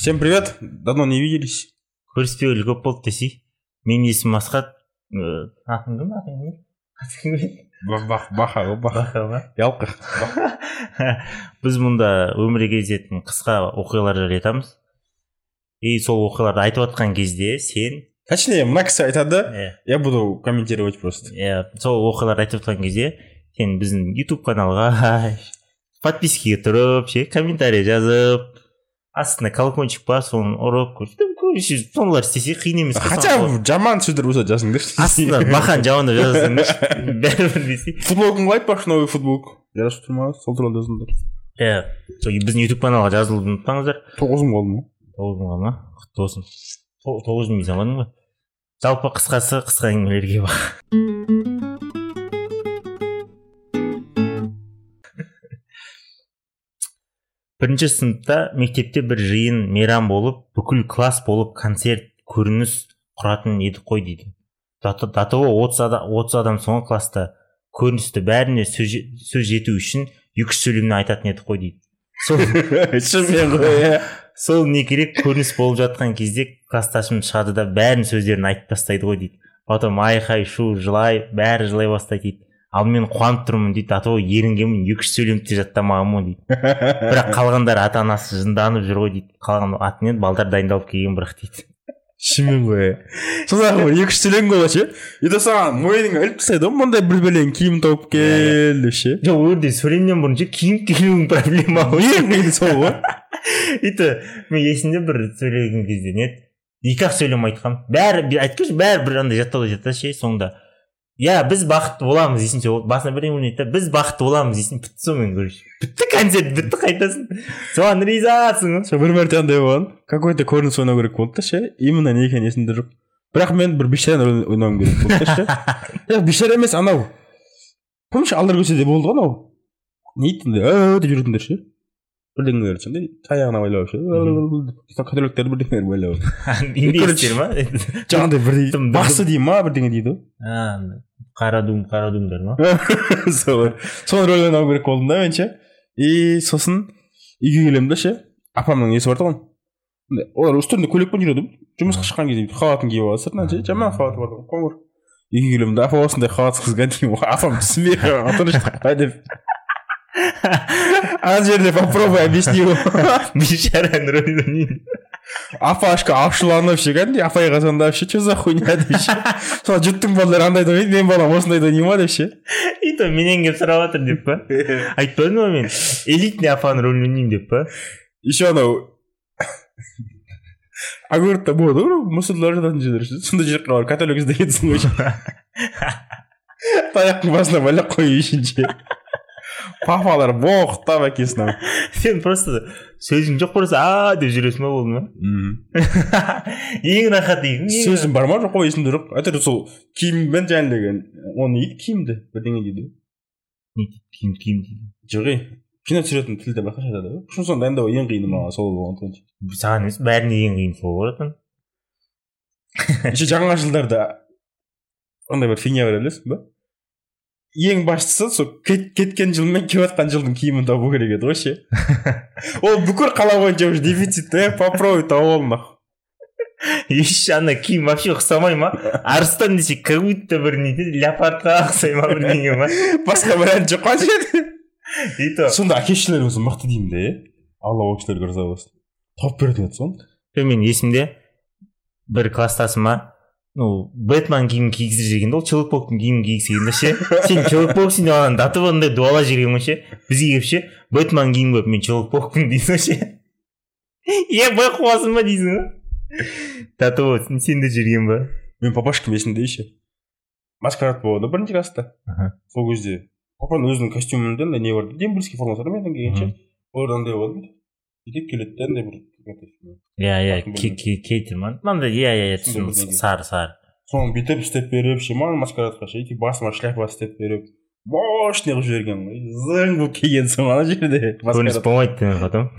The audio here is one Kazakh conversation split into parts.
Всем привет! Давно не виделись. көріспегелі көп болды десей менің есімім асхат Э, атың кім атың кім Бах, баха, ғой, баха. баха ма Ялқы. біз мұнда өмірге кездесетін қысқа оқиғалар жайлы айтамыз и сол оқиғаларды айтып жатқан кезде сен Точнее, мына кісі айтады, иә я буду комментировать просто. иә сол оқиғаларды айтып жатқан кезде сен біздің ютуб каналға подпискаға тұрып ше комментарий жазып астына колокольчик бар соны ұрып короче сондайлар істесе қиын емес Хотя соны- жаман сөздер болса жазыңдаршы. астына бақан жауында жазасыңдаршы бәрібір десе Футболкаңды қалай айтпақшы новый футболка. Жарасып тұр ма? Сол туралы жазыңдар. иә сол біздің ютуб каналға жазылуды ұмытпаңыздар Тоғыз мың қалды ма? тоғыз мыңға ма құтты болсын То- тоғыз мың заманың ғой жалпы қысқасы қысқа әңгімелерге бақ бірінші сыныпта мектепте бір жиын мейрам болып бүкіл класс болып концерт көрініс құратын едік қой дейді. До того отыз адам, 30 адам соңғы класста. Көріністі бәріне сөз, сөз жету үшін екі үш сөйлемді айтатын едік қой дейді. Сол Шынымен ғой, иә. сол не керек көрініс болып жатқан кезде класстасым шығады да бәрінің сөздерін айтып тастайды ғой дейді. Потом айқай шу жылай бәрі жылай бастайды дейді. Ал мен қуанып тұрмын дейді а то еренгенмін екі үш сөйлемді де жаттамағанмын ғой дейді бірақ қалғандары ата анасы жынданып жүр ғой дейді қалған атымен балдар дайындалып келген бірақ дейді Шынымен ғой. иә. Бір екі үш сөйлем ғой ше. и то саған мойныңа іліп тастайды ғой мындай бір бәлең киім тауып кел деп ше. жоқ ол жерде сөйлемнен бұрын ше киім киюің проблема ғой ең қиыны сол ғой. и то мен есімде бір сөйлеген кезде не еді екі ақ сөйлем айтқанмын бәрі айтып бәрі бір андай жаттауда жатады ше соңында иә біз бақытты боламыз дейсің ол басына бірдеңе ойнайды да біз бақытты боламыз дейсің бітті сонымен короче бітті концерт бітті қайтасың. Соған ризасың. Ғой Сол бір мәрте андай болған. Какой то көрініс ойнау керек болды да ше. Именно не екені есімде жоқ. Бірақ мен бір бейшараны ойнауым керек болды да ше. Бейшара емес анау. Помнишь алдар көшеде болды ғой анау? Не еді андай деп жүретіндер ше. Бірдеңелер сондай таяғына байлап ше католиктерді бірдеңелер байлап индейстер ма жаңағыдай бір Тым- басы дей ма бірдеңе дейді А, қара дум қара думдар ма ғой сол соны рөл ойнау керек болдым да мен ше и сосын үйге келемін да ше апамның несі бар тұғын олар үстерінде көйлекпен жүреді жұмысқа шыққан кезде халатын киіп алады сыртынан ше жаман халаты бар тұғын қоңыр үйге келемін да апа осындай халат сықсызған деймін апам түсінбей қалған деп ана жерде попробуй объясни бейшараның рөлін ойнайды апашка ашуланып ше кәдімгідей апайға звондап ше че за хуйня деп ше сол жұрттың балалары андайды ойнайды менің балам осындайды ойнай ма деп ше и то менен келіп сұрап жатыр деп па? Айтпадым ба мен элитный апаның рөлін ойнаймын деп па? Еще анау. Огородта болады ғой мұсылдар жататын жерлер ше сондай жерге барып католик іздегенсің ғой таяқтың басына байлап қою үшін ше папалар боқтап әкесін сен просто сөзің жоқ просто а деп жүресің ба болды ма? Ең рахат сөзім бар ма? Жоқ қой есімде жоқ. Әйтеуір сол киіммен жаңағыдегі оны не дейді киімді бірдеңе дейді. Не дейді киім киім дейді. Жоқ ей кино түсіретін тілде басқаша айтады ғой сосын соны дайындау ең қиыны маған сол болған саған емес бәріне ең қиын сол болатын. Еще жаңа жылдарда андай бір фигня бар білесің ба ең бастысы сол кет- кеткен жыл мен келіп жатқан жылдың киімін табу керек еді ғой ше. Ол бүкіл қала бойынша уже дефицит е попробуй тауып ал нахуй еще ана киім вообще ұқсамай ма? Арыстан десе как будто бір не дейді? Леопардқа ұқсай ма бірдеңе ма? Басқа вариант жоқ қой жерде и то. Сонда әке шешелеріміз мықты деймін де иә алла ол кісілерге риза болсын. Тауып беретін еді соны. Мен есімде бір класстасыма ну бэтмен киімін кигізіп жіберген да ол человек киімін кигісі келген да ше. Сен человек пауксың деп ананы андай дуалап жіберген ғой ше. Бізге келіп ше бэтмен киім киіп мен человек паукпын дейсің ғой ше. Е бай қуасың ба дейсің ғой. Того сен де жүрген ба? Мен папашкам есімде еще маскарад болады бірінші класста. Сол кезде. Папаның өзінің костюмінде андай не бар дембельский формасы бар мен келгенше олар андай болады бүйтіп келеді да андай бір иә иә ма мынандай иә иә түсіндім сары сары соны бүйтіп істеп беріп ше маған маскарадқа ше өйтіп басыма шляпа істеп беріп мощный қылып жіберген ғой зың болып келгенсің ғой ана жерде көрініс болмайды деген потом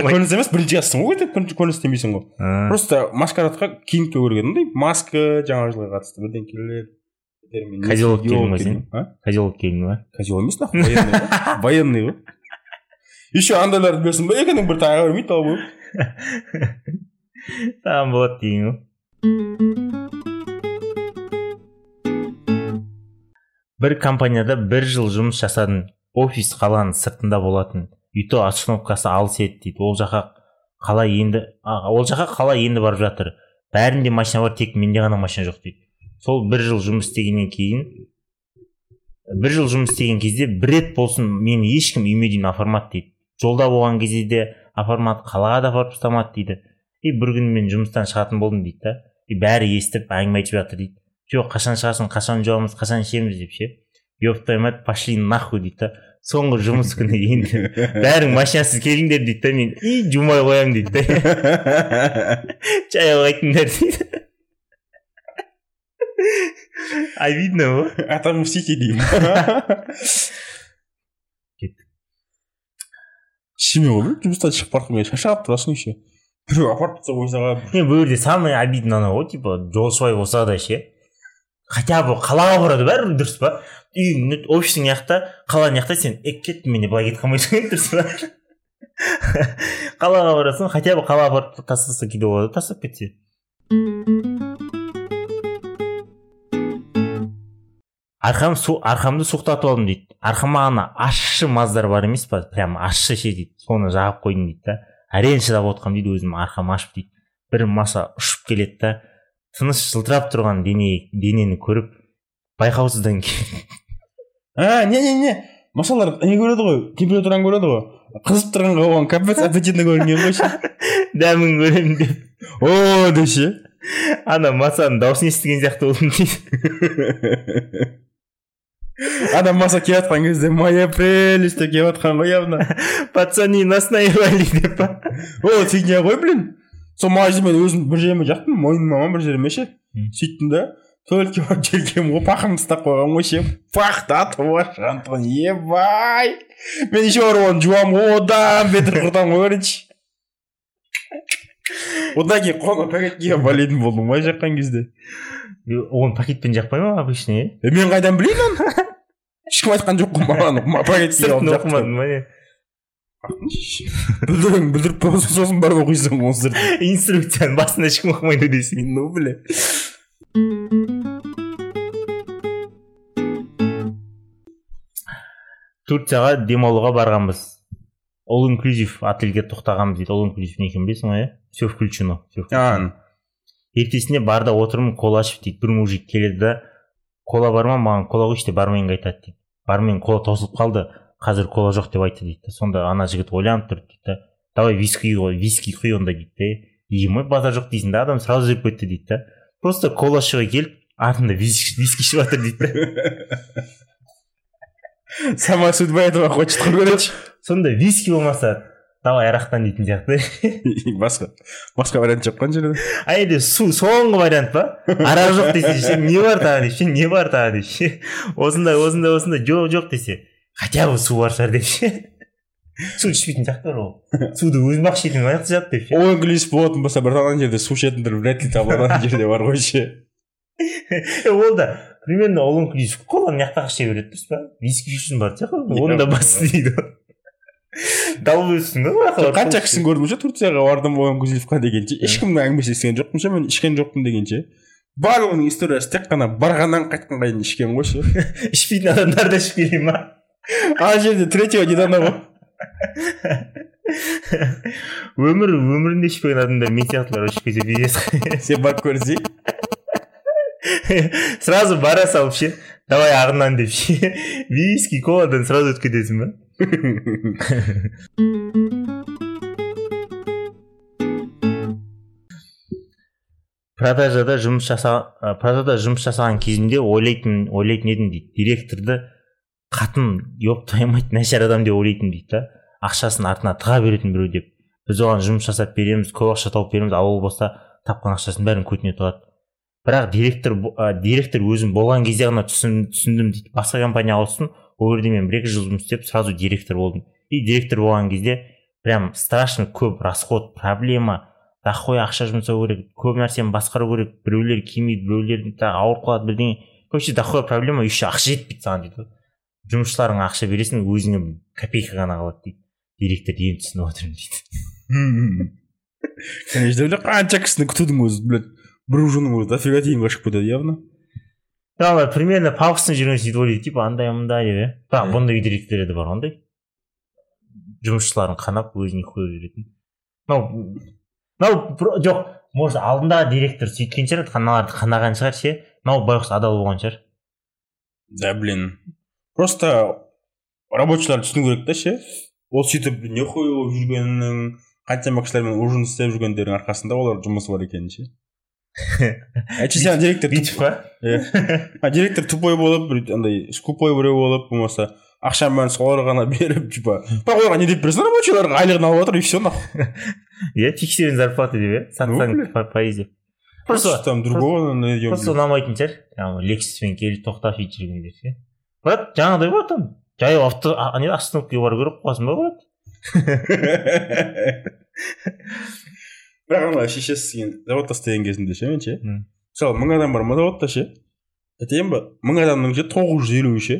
көрініс емес бірінші классың ғой бірінші көрініс істемейсің ғой просто маскарадқа киім тігу керек еді андай маска жаңа жылға қатысты бірдеңкелер Козелок келдің ба сен? козелок келдің ба козел емес нахуй военный ғой военный ғой еще андайларды берсін ба екінің бір тағы бермейді тауып саған болады деген ғой бір компанияда бір жыл жұмыс жасадым офис қаланың сыртында болатын. Үй то остановкасы алыс еді дейді. Ол жаққа қалай енді а, ол жаққа қалай енді барып жатыр? Бәрінде машина бар тек менде ғана машина жоқ дейді. Сол бір жыл жұмыс істегеннен кейін бір жыл жұмыс істеген кезде бір рет болсын мені ешкім үйіме дейін апармады дейді. Жолда болған кезде де апармады қалаға да апарып тастамады дейді. И бір күні мен жұмыстан шығатын болдым дейді да. И бәрі естіп әңгіме айтып жатыр дейді. Жоқ қашан шығасың қашан жуамыз қашан ішеміз деп ше. Еб твою мать пошли нахуй дейді да. Соңғы жұмыс күні енді бәрің машинасыз келіңдер дейді да мен. И жумай қоямын дейді да. Чай алып дейді. Обидно ғой отомстите деймін кеттік ішіме ғой білмеймін жұмыстан шығып бара жатқанмын шаршап тұрасың еще біреу апарып тастап қойса не бұл жерде самое обидно анау ғой типа жолшыбай болса да ше хотя бы қалаға барады бәрібір дұрыс па үйің офисің мына жақта қала мына жақта сен е кеттім мен де былай кетіп қалмайсың дұрыс па қалаға барасың хотя бы қалаға апарып тастаса кейде болады тастап кетсе арқам су арқамды суықтатып алдым дейді. Арқама ана ащы маздар бар емес па? Прям ащы ше дейді. Соны жағып қойдым дейді да. Әрең шыдап отқанмын дейді өзім арқам ашып дейді. Бір маса ұшып келеді да тыныш жылтырап тұрған дене денені көріп байқаусыздан а не не не. Масалар не көреді ғой? Температураны көреді ғой? Қызып тұрғанға оған капец аппетитно көрінген ғой ше. Дәмін көремін деп. О деп ше ана масаның дауысын естіген сияқты болдым дейді. маса келіп жатқан кезде моя прелесть деп келіп жатқан ғой явно пацаны нас наебали деп па ол фигня ғой блин. Сол магазин мен өзім бір жеріме жақтым мойныма ма бір жеріме ше. Сөйттім да только барып желкемді ғой пахымды ұстап қойғанмын ғой ше пахты атып жатқан ебай. Мен еще барып оны жуамын ғой одан бетер құртамын ғой короче. Одан кейін қолыма пакетке болетін болдым ғой жаққан кезде. Оны пакетпен жақпай ма обычно иә мен қайдан білейін оны? Ешкім айтқан жоқ қой маған пакетке сыртын оқымадың ба не? Бүлдірің бүлдіріп болса сосын барып оқисың оны сыртын. Инструкцияны басында ешкім оқымайды дейсің ну бля. Турцияға демалуға барғанбыз. Ол инклюзив отельге тоқтағанбыз дейді. Ол инклюзив не екенін білесің ғой иә? Все включено все включено. ертесіне барда отырмын кола ішіп дейді. Бір мужик келеді да кола бар ма? Маған кола құйшы деп барменге айтады дейді. Бармен кола таусылып қалды. Қазір кола жоқ деп айтты дейді сонда ана жігіт ойланып тұрды дейді да. Давай виски ғой виски құй онда дейді да емой базар жоқ дейсің да адам сразу жүріп кетті дейді да. Просто кола ішуге келіп артында виски ішіп жатыр дейді да. Сама судьба этого хочет короче. Сонда виски болмаса давай арақтан дейтін сияқты. Басқа басқа вариант жоқ қой ана жерде а енді су соңғы вариант па? Арақ жоқ десе ше не бар тағы деп ше не бар тағы деп ше. Осындай осындай осындай жоқ жоқ десе хотя бы су бар шығар деп ше. Су ішпейтін сияқтылар ол. Суды өзім ақ ішетін аяқты жатты деп ше. Ол болатын болса бірақ ана жерде су ішетіндер вряд ли табылады ана жерде бар ғой ше. Ол да примерно ол инклюзив қоланы мына жақтағы іше береді дұрыс па? Виски үшін бар сияқты оны да бас дейді. Долбоебсің ғой қанша кісіні көрдім ше турцияға бардым ол инклюзивқа дегенше. Ешкімнің әңгімесі естіген жоқпын ше мен ішкен жоқпын дегенше. Барлығының историясы тек қана барғаннан қайтқанға дейін ішкен ғой ше. Ішпейтін адамдар да ішіп келе ма? Ана жерде третьего не дано ғой. Өмір өмірінде ішпеген адамдар мен сияқтылар ішіп пиздец сен барып көрсей сразу бара салып ше. Давай ағынан деп ше. Виски коладан сразу өтіп кетесің ба? продажада жұмыс жаса продажада жұмыс жасаған кезімде ойлайтын ойлайтын едім дейді. Директорды қатын еб нашар адам деп ойлайтынмын дейді да. Ақшасын артына тыға беретін біреу деп. Біз оған жұмыс жасап береміз көп ақша тауып береміз ал ол болса тапқан ақшасын бәрін көтіне тығады бірақ директор ә, директор өзім болған кезде ғана түсіндім, дейді. Басқа компанияға ауыстым ол жерде мен бір екі жыл жұмыс істеп сразу директор болдым. И директор болған кезде прям страшно көп расход проблема. Дохуя ақша жұмсау керек көп нәрсені басқару керек біреулер келмейді біреулер тағы ауырып қалады бірдеңе. Короче дохуя проблема еще ақша жетпейді саған дейді. Жұмысшыларыңа ақша бересің өзіңе копейка ғана қалады дейді. Директор ем түсініп отырмын дейді. Конечно қанша кісіні күтудің өзі бір ужиннің өзі дофига тиынға шығып кетеді явно ана примерно пафосно жүрген сөйтіп ойлайды типа андай мындай деп иә бірақ бұндай директорлер де бар ондай жұмысшыларын қанап өзіне қойып жүретін мынау мынау жоқ может алдындағы директор сөйткен шығар аналарды қанаған шығар ше мынау байғұс адал болған шығар. Да блин. Просто рабочийларды түсіну керек та ше. Ол сөйтіп нехуй болып жүргенінің қаншама кісілермен ужин істеп жүргендердің арқасында олар жұмысы бар екенін ше. әйтсе сен директор бүйтіп па а директор тупой болып андай скупой біреу болып болмаса ақшамен соларға ғана беріп типа бірақ оларға не деп бересің рабочийларға айлығын алып отыр и все нахуй иә фиксированный зарплата деп иә сатсаң по- поэзия просто там другого найдем просто ұнамайтын шығар жаңағы лексуспен келіп тоқтап сөйтіп жүргендер ше брат жаңағыдай ғой там. Жаяу авто не остановкаға бару керек қоясың ба брат бірақ ана шешесі заводта істеген кезінде ше мен ше мысалы мың адам бар ма заводта ше айтайын ба мың адамның ше тоғыз жүз елуі ше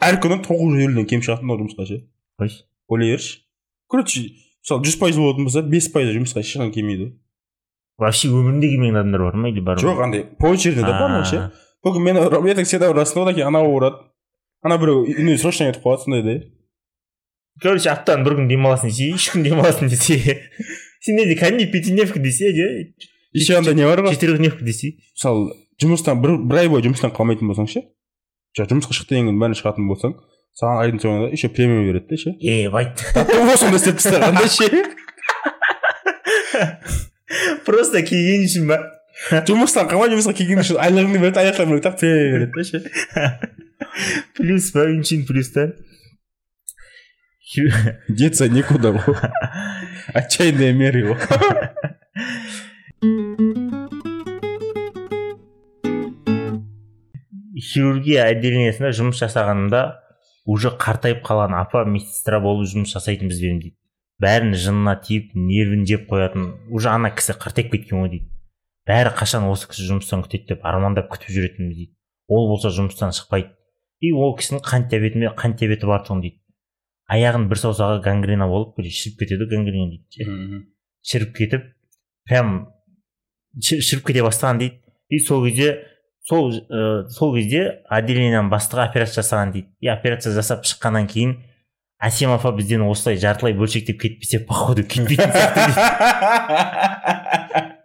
әр күні тоғыз жүз елуден кем шығатын ол жұмысқа ше ойлай берші короче мысалы жүз пайыз болатын болса бес пайызы жұмысқа ешқашан келмейді вообще өмірінде келмеген адамдар бар ма или бар ма жоқ андай по очереди да бар ше только мен я так всегда ұрасың одан кейін анау ұрады ана біреу үйіне срочно кетіп қалады сондай да короче аптаның бір күн демаласың десе үш күн демаласың десе сенде де кәдімгідей пятидневка десе де еще андай не бар ғой четырехдневка десе мысалы жұмыстан бір, бір ай бойы жұмыстан қалмайтын болсаң ше жұмысқа шық деген күні бәріне шығатын болсаң саған айдың соңында еще премия береді да ше ебать осында істеп тастағанда ше просто келген үшін ба жұмыстан қалмай жұмысқа келген үшін айлығыңды береді аяқтан береді да премия береді да ше плюс па плюс та деться некуда отчаянные меры ғой хирургия отделениесінде жұмыс жасағанымда уже қартайып қалған апа медсестра болып жұмыс жасайтын бізбен дейді. Бәрін жынына тиіп нервін жеп қоятын уже ана кісі қартайып кеткен ғой дейді. Бәрі қашан осы кісі жұмыстан күтеді деп армандап күтіп жүретінбіз дейді. Ол болса жұмыстан шықпайды. И ол кісінің қант диабеті қант диабеті бар тұғын дейді. Аяғының бір саусағы гангрена болып шіріп кетеді ғой гангрена дейді ше. шіріп кетіп прям ші- шіріп кете бастаған дейді. И сол кезде сол ә, сол кезде отделениенің бастығы операция жасаған дейді. И операция жасап шыққаннан кейін әсем апа бізден осылай жартылай бөлшектеп кетпесе походу кетпейтін сияқты дейді.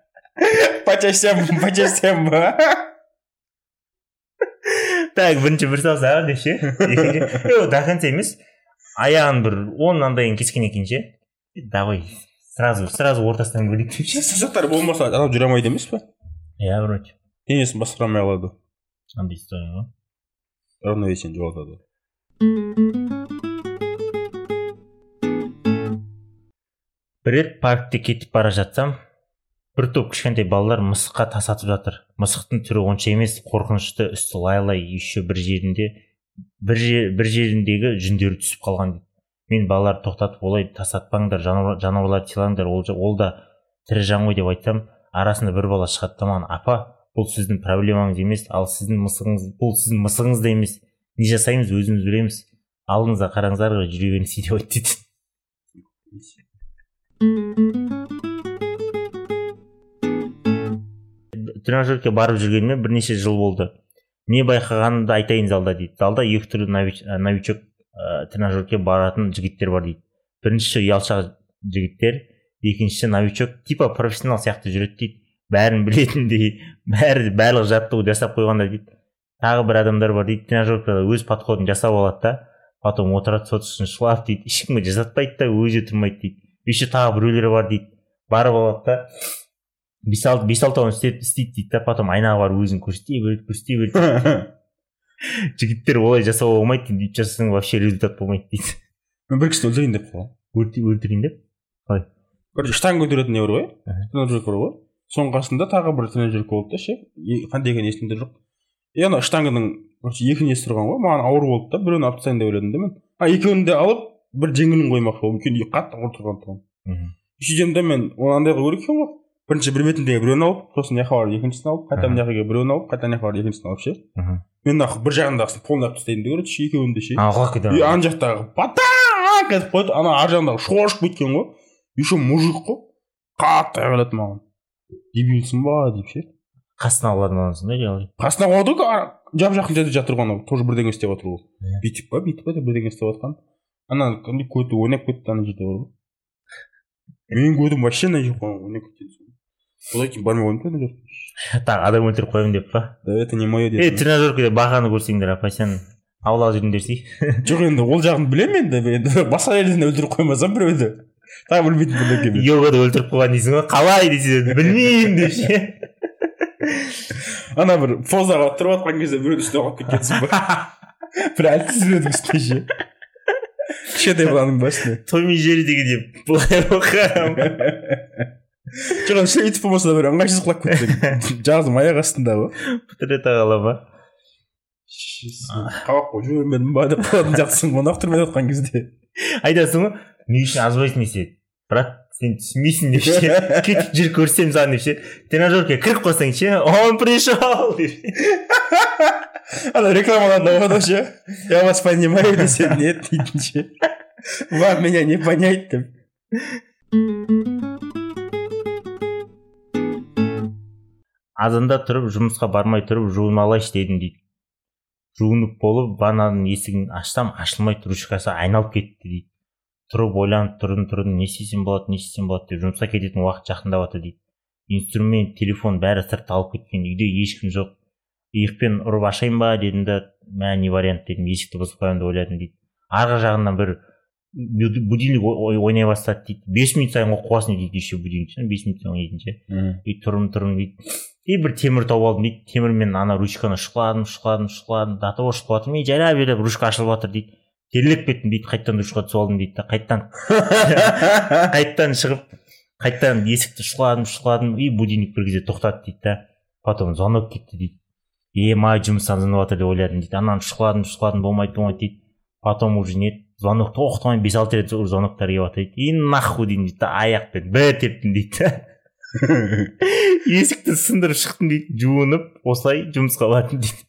По частям по частям ба так бірінші бір саусағы деп ше до конца емес. Аяғын бір он андайын кескеннен кейін ше давай сразу сразу ортасынан бөлейік деп ше болмаса адам жүре алмайды емес па иә вроде. Денесін басқара алмай қалады андай история ғой равновесиені жоғалтады. Бір рет паркте кетіп бара жатсам бір топ кішкентай балалар мысыққа тас атып жатыр. Мысықтың түрі онша емес қорқынышты үсті лай лай еще бір жерінде бір, жер, бір жеріндегі жүндері түсіп қалған дейді. Мен балаларды тоқтатып олай тас атпаңдар жануар, жануарларды сыйлаңдар ол, ол да тірі жан ғой деп айтсам арасында бір бала шығады да маған апа бұл сіздің проблемаңыз емес ал сіздің мысығыңыз бұл сіздің мысығыңыз да емес не жасаймыз өзіміз білеміз алдыңызға қараңыздар жүре беріңіз деп айтты дейді тренажерке барып жүргеніме бірнеше жыл болды. Не байқағанымды айтайын залда дейді. Залда екі түрлі ә, новичок ә, тренажерке баратын жігіттер бар дейді. Біріншісі ұялшақ жігіттер екіншісі новичок типа профессионал сияқты жүреді дейді. Бәрін білетіндей бәрі барлық жаттығу жасап қойғанда дейді. Тағы бір адамдар бар дейді. Тренажеркада өз подходын жасап алады да потом отырады сот үшін шылап дейді. Ешкімге жасатпайды да өзі тұрмайды дейді. Еще тағы біреулері бар дейді. Барып алады да бес алты бес алтауын істеп істейді дейді да потом айнаға барып өзін көрсете береді көрсете береді жігіттер олай жасауға болмайды дейді өйтіп жасасаң вообще результат болмайды дейді. Мен бір кісіні өлтірейін деп Өлтір- өлтірейін деп? Короче штанга көтеретін не бар ғой тренажерка бар ғой. Соның қасында тағы бір тренажерка болды да ше. Қандай екені есімде жоқ. И ана штанганың короче екі несі тұрған ғой. Маған ауыр болды да. Біреуін алып тастайын деп ойладым да мен. А екеуін де алып бір жеңілін қоймақшы болдым. Өйткені қатты ауыр тұрған тұғын. Мхм. сөйтсем де мен оны андай қылу керек екен ғой. Бірінші бір бетіндегі біреуін алып сосын мына жаққа барып екіншісін алып қайта мына жаққа біреуін алып қайта мына жаққа барып екіншісін алып ше мен нахуй бір жағындағысын полный алып тастайын да короче екеуін де ше құлап ана жақтағы батан кетіп қойды ана ар жағындағы шошып кеткен ғой еще мужик қой қатты айғайлады маған дебилсің ба деп ше қасына алатын адамсың да реально қасына қойды жап жақын жерде жатыр ғой анау тоже бірдеңе істеп жатыр Иә. бүйтіп па бүйтіп па деп бірдеңе істеп жатқан ана көті ойнап кетті ана жерде бар ғой менің көтім вообще ана жерде ойнап кеткен одан кейін бармай қойдым жерге так адам өлтіріп қоямын деп па? Да это не мое е дедім тренажеркада бақаны көрсеңдер апа сен аулақ жүріңдерсей жоқ енді ол жағын білемін енді енді басқа жерден өлтіріп қоймасам біреуді тағы білмейтін бірдеңе мен йогада өлтіріп қойған дейсің ғой қалай десе білмеймін деп ше. Ана бір позаға тұрып жатқан кезде біреудің үстіне қалып кеткенсің ба? Бір әлсіз біреудің үстіне ше. Кішкентай баланың басына. Тоймай жері деген былай оқығанмын жоқ енді сөйтіп болмаса да бір ыңғайсыз құлап кетсең жазым аяқ астында ғой. Бітіре тағала ма қабақ қойып жібермедім ба деп қалатын сияқтысың ғой нақтырмай жатқан кезде. Айтасың ғой не үшін азбайсың десе. Брат сен түсінбейсің деп ше кетіп жүр көрсем саған деп ше. Тренажерке кіріп қалсаң ше он пришел деп ана рекламаларда болады ғой ше. Я вас понимаю десем нет дейтін ше. Вам меня не понять деп. Азанда тұрып жұмысқа бармай тұрып жуынып алайыншы дедім дейді. Жуынып болып ваннаның есігін ашсам ашылмайды ручкасы айналып кетті дейді. Тұрып ойланып тұрдым тұрдым не істесем болады не істесем болады деп жұмысқа кететін уақыт жақындап жатыр дейді. Инструмент телефон бәрі сыртта алып кеткен үйде ешкім жоқ. Иықпен ұрып ашайын ба дедім да мә не вариант дедім есікті бұзып қоямын деп ойладым дейді. Арғы жағынан бір буд- будильник ой- ой- ойнай бастады дейді. Бес минут сайын қоясың дейді еще будильник бес минут сайын ойнайтын ше и тұрдым тұрдым дейді. И бір темір тауып алдым дейді темірмен ана ручканы шұқыладым шұқыладым шұқыладым до того шұқылап жатырмын и жайлап жайлап ручка ашылып жатыр дейді. Терлеп кеттім дейді қайтадан душқа түсіп алдым дейді да. Қайтадан қайтадан шығып қайтадан есікті шұқыладым шұқыладым и будильник бір кезде тоқтады дейді да. Потом звонок кетті дейді. Ема жұмыстан звонып жатыр деп ойладым дейді. Ананы шұқыладым шұқыладым болмайды болмайды дейді. Потом уже не звонок тоқтамай бес алты рет звоноктар келіп жатыр дейді. И нахуй деймін дейді да аяқпен бір тептім дейді да. есікті сындырып шықтым дейді жуынып осылай жұмысқа бардым дейді.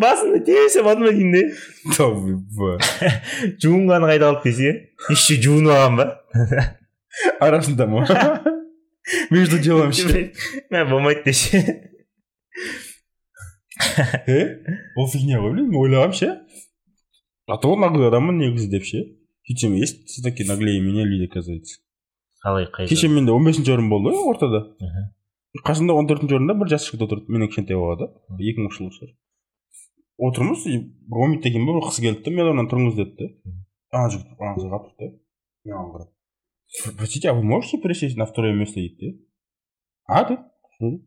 Басында тебесем ма деймін де? Жуынғаны қайда қалды десе еще жуынып алған ба? Арасында ма? Между делом мә болмайды десе. Е ол фигня ғой блин ойлағанмын ше. А то наглый адаммын негізі деп ше. Сөйтсем есть все таки наглее меня люди оказывается. Қалай қайда? Кеше менде он бесінші орын болды ғой ортада. Қасымда он төртінші орында бір жас жігіт отырды. Менен кішкентай балада екі мыңыншы жылғы шығар. Отырмыз и бір он минуттан кейін ба бір қыз келді да мен орнынан тұрыңыз деді да ана жігіт ана қызға қарап тұрды да маған қарап простите а вы можете пересесть на второе место? дейді да а деді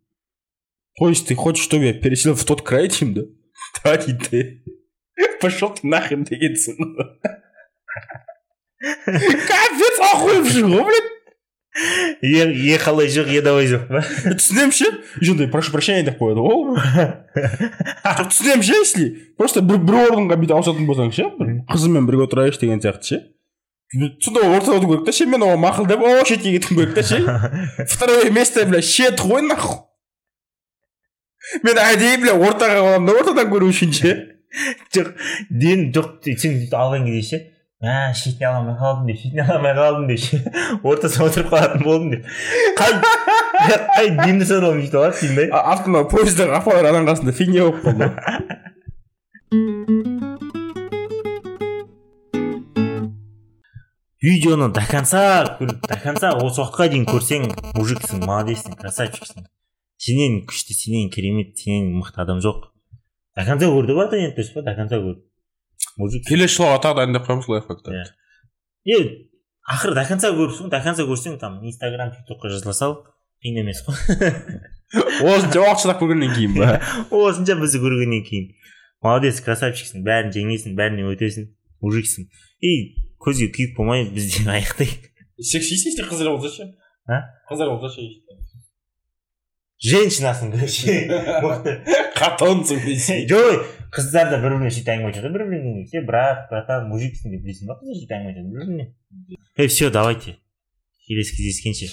то есть ты хочешь чтобы я пересел в тот край деймін да? Да дейді да пошел ты нахрен дегенсің ғой капец охуевший ғой блин е е қалай жоқ е давай жоқ па түсінемін ше и андай прошу прощения деп қояды ғой түсінемін ше если? Просто бір бір орынға бүйтіп ауысатын болсаң ше бір қызыммен бірге отырайыншы деген сияқты ше сонда отыру керек та ше мен оған мақұл деп о шетке кетуім керек та ше второе место бля шет ғой нахуй? Мен әдейі бля ортаға қаламын да ортадан көру үшін ше жоқ ден жоқ сен алған кезде ше мә шетіне ала алмай қалдым деп шетіне ала алмай қалдым деп ортасына отырып қалатын болдым деп. Қай қай демді садалым сөйтіп алады деймін да А- артында поездағы апалар ананың қасында фигня болып қалды. Видеоны до конца до конца. Осы уақытқа дейін көрсең мужиксің молодецсің красавчиксің. Сенен күшті сенен керемет сенен мықты адам жоқ. До конца көр деп жатыр енді дұрыс па до конца көр мужик келесі жылға тағы дайындап қоямыз лайфхактар Иә. е ақыры до конца көрсің до конца көрсең там инстаграм тиктокқа жазыла сал қиын емес қой. Осынша уақыт шыдап көргеннен кейін ба? Осынша бізді көргеннен кейін. Молодец красавчиксің бәрін жеңесің бәрінен өтесің мужиксің. И көзге күйік болмай бізде аяқтайық. Сексист если қыздар болса ше? А? қыздар болса ше женщинасың короче қатонсың дейсің. Жоқ қыздар да бір біріне сөйтіп әңгіме айтады бір біріне сен брат братан мужиксің деп білесің ба қыздар сөйтіп әңгіме айтады бір біріне. Е все давайте. Келесі кездескенше.